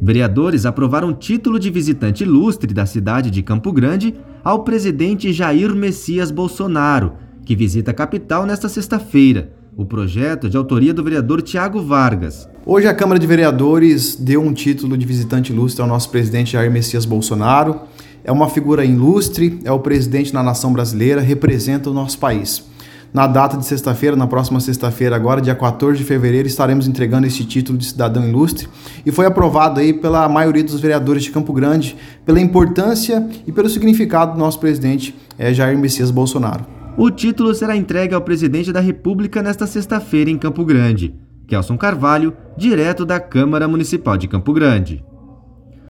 Vereadores aprovaram título de visitante ilustre da cidade de Campo Grande ao presidente Jair Messias Bolsonaro, que visita a capital nesta sexta-feira. O projeto é de autoria do vereador Tiago Vargas. Hoje a Câmara de Vereadores deu um título de visitante ilustre ao nosso presidente Jair Messias Bolsonaro. É uma figura ilustre, é o presidente da nação brasileira, representa o nosso país. Na data de sexta-feira, na próxima sexta-feira, agora, dia 14 de fevereiro, estaremos entregando esse título de cidadão ilustre e foi aprovado aí pela maioria dos vereadores de Campo Grande pela importância e pelo significado do nosso presidente é, Jair Messias Bolsonaro. O título será entregue ao presidente da República nesta sexta-feira em Campo Grande. Kelson Carvalho, direto da Câmara Municipal de Campo Grande.